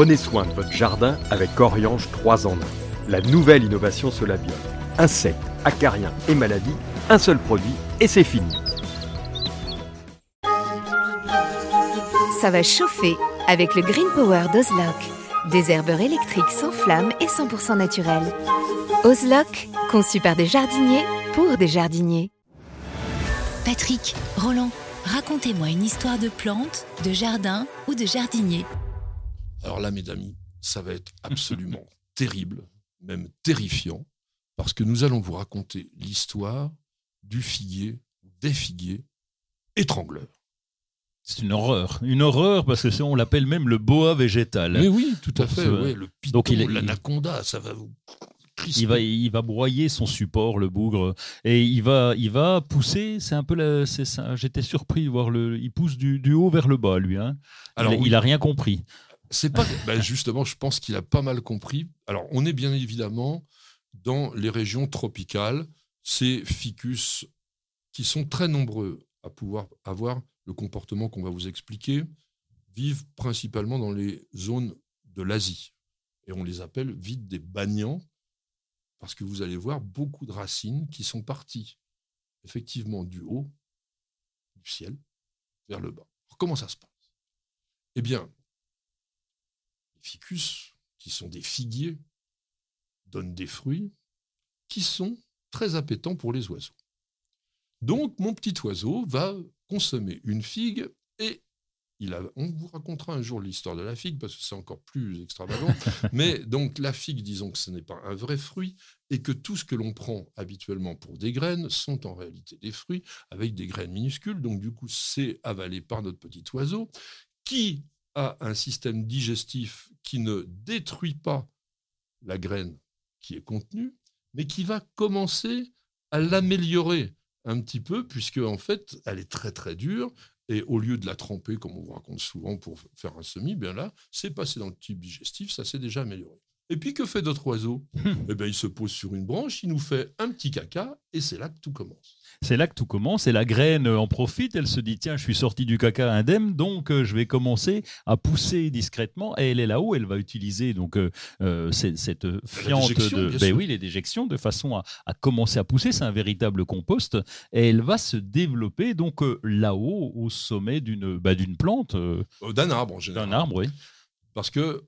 Prenez soin de votre jardin avec Oriange 3 en 1. La nouvelle innovation Solabiol. Insectes, acariens et maladies, un seul produit et c'est fini. Ça va chauffer avec le Green Power d'Ozlock. Des herbeurs électriques sans flamme et 100% naturels. Ozlock, conçu par des jardiniers pour des jardiniers. Patrick, Roland, racontez-moi une histoire de plantes, de jardin ou de jardinier. Alors là, mes amis, ça va être absolument terrible, même terrifiant, parce que nous allons vous raconter l'histoire du figuier, des figuiers étrangleurs. C'est une horreur, une horreur parce que on l'appelle même le boa végétal. Mais oui, tout à fait. ouais, le python, l'anaconda, ça va vous. Il va, il va broyer son support, le bougre, et il va, il va pousser. C'est un peu, la- c'est ça. J'étais surpris de voir le. Il pousse du, du haut vers le bas, lui. Hein. Alors, il, oui, il a rien compris. C'est pas. ben, justement, je pense qu'il a pas mal compris. Alors, on est bien évidemment dans les régions tropicales. Ces ficus qui sont très nombreux à pouvoir avoir le comportement qu'on va vous expliquer vivent principalement dans les zones de l'Asie. Et on les appelle vite des bagnants parce que vous allez voir beaucoup de racines qui sont parties effectivement du haut du ciel vers le bas. Comment ça se passe? Eh bien, ficus, qui sont des figuiers, donnent des fruits qui sont très appétants pour les oiseaux. Donc, mon petit oiseau va consommer une figue et il a, on vous racontera un jour l'histoire de la figue parce que c'est encore plus extravagant. Mais donc, la figue, disons que ce n'est pas un vrai fruit et que tout ce que l'on prend habituellement pour des graines sont en réalité des fruits avec des graines minuscules. Donc, du coup, c'est avalé par notre petit oiseau qui a un système digestif qui ne détruit pas la graine qui est contenue, mais qui va commencer à l'améliorer un petit peu, puisque en fait, elle est très très dure. Et au lieu de la tremper, comme on vous raconte souvent pour faire un semis, bien là, c'est passé dans le tube digestif, ça s'est déjà amélioré. Et puis que fait notre oiseau Eh bien, il se pose sur une branche, il nous fait un petit caca, et c'est là que tout commence. C'est là que tout commence. Et la graine en profite. Elle se dit tiens, je suis sorti du caca indemne, donc euh, je vais commencer à pousser discrètement. Et elle est là-haut. Elle va utiliser donc euh, euh, cette, fiente de ben oui les déjections de façon à, à commencer à pousser. C'est un véritable compost. Et elle va se développer donc euh, là-haut au sommet d'une bah, plante, D'un arbre en général. d'un arbre. Oui. Parce que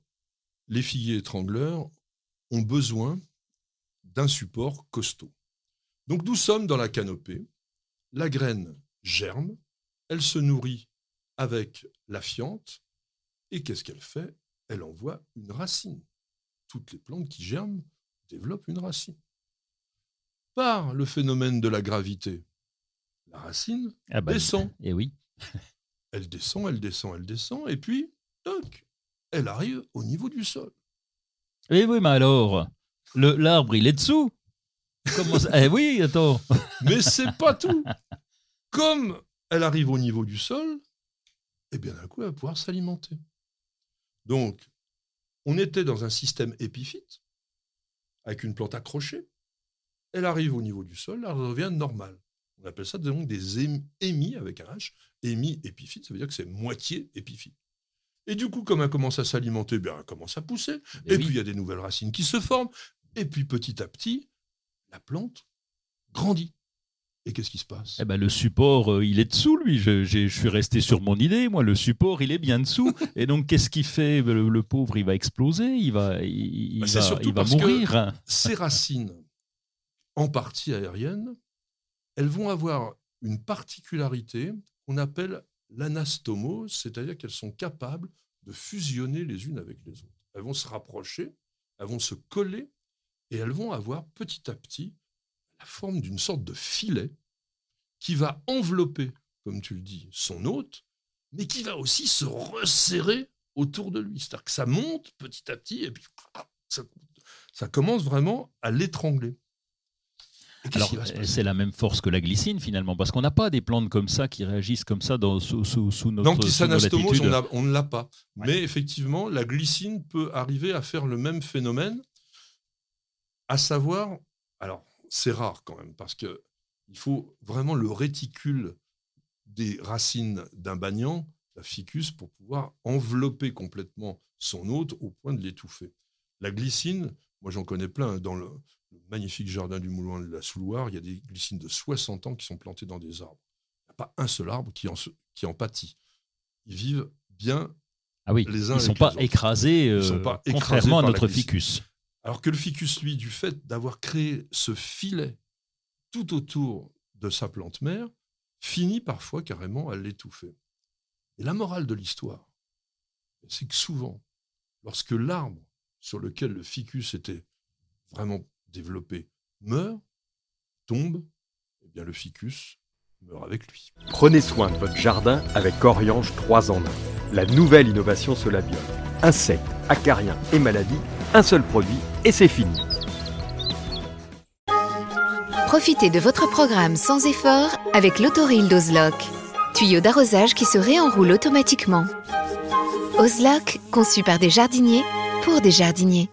les figuiers étrangleurs ont besoin d'un support costaud. Donc nous sommes dans la canopée, la graine germe, elle se nourrit avec la fiente, et qu'est-ce qu'elle fait? Elle envoie une racine. Toutes les plantes qui germent développent une racine. Par le phénomène de la gravité, la racine Ah bah, descend. Et oui. Elle descend, elle descend, elle descend, et puis, toc, elle arrive au niveau du sol. Et oui, mais alors, le- l'arbre, il est dessous. Comment ça Eh oui, attends. Mais c'est pas tout. Comme elle arrive au niveau du sol, et bien d'un coup, elle va pouvoir s'alimenter. Donc, on était dans un système épiphyte, avec une plante accrochée. Elle arrive au niveau du sol, elle devient normale. On appelle ça donc des ém- émis avec un H. Émis épiphyte, ça veut dire que c'est moitié épiphyte. Et du coup, comme elle commence à s'alimenter, bien, elle commence à pousser. Eh Et oui. puis, il y a des nouvelles racines qui se forment. Et puis, petit à petit, la plante grandit. Et qu'est-ce qui se passe? Eh ben, le support, euh, il est dessous, lui. Je, suis resté sur mon idée. Moi, le support, il est bien dessous. Et donc, qu'est-ce qu'il fait? Le, le pauvre, il va exploser. Il va, il, il Bah, va, il va mourir. Ces racines, en partie aériennes, elles vont avoir une particularité qu'on appelle l'anastomose, c'est-à-dire qu'elles sont capables de fusionner les unes avec les autres. Elles vont se rapprocher, elles vont se coller, et elles vont avoir petit à petit la forme d'une sorte de filet qui va envelopper, comme tu le dis, son hôte, mais qui va aussi se resserrer autour de lui. C'est-à-dire que ça monte petit à petit, et puis ça, ça commence vraiment à l'étrangler. Alors, c'est la même force que la glycine, finalement, parce qu'on n'a pas des plantes comme ça qui réagissent comme ça dans, sous, sous, sous notre Kisanastomose, latitudes. on, a- on ne l'a pas. Ouais. Mais effectivement, la glycine peut arriver à faire le même phénomène, à savoir, alors c'est rare quand même, parce que il faut vraiment le réticule des racines d'un banyan, la ficus, pour pouvoir envelopper complètement son hôte au point de l'étouffer. La glycine, moi j'en connais plein, dans le, magnifique jardin du Moulin de la Souloire, il y a des glycines de 60 ans qui sont plantées dans des arbres. Il n'y a pas un seul arbre qui en, qui en pâtit. Ils vivent bien ah oui, les uns ils ne sont, pas écrasés, euh, sont pas contrairement à notre ficus. Alors que le ficus, lui, du fait d'avoir créé ce filet tout autour de sa plante mère, finit parfois carrément à l'étouffer. Et la morale de l'histoire, c'est que souvent, lorsque l'arbre sur lequel le ficus était vraiment développé meurt, tombe, eh bien le ficus meurt avec lui. Prenez soin de votre jardin avec Oriange 3 en 1. La nouvelle innovation Solabium. Insectes, acariens et maladies, un seul produit et c'est fini. Profitez de votre programme sans effort avec l'autoril d'Ozlock. Tuyau d'arrosage qui se réenroule automatiquement. Ozlock, conçu par des jardiniers pour des jardiniers.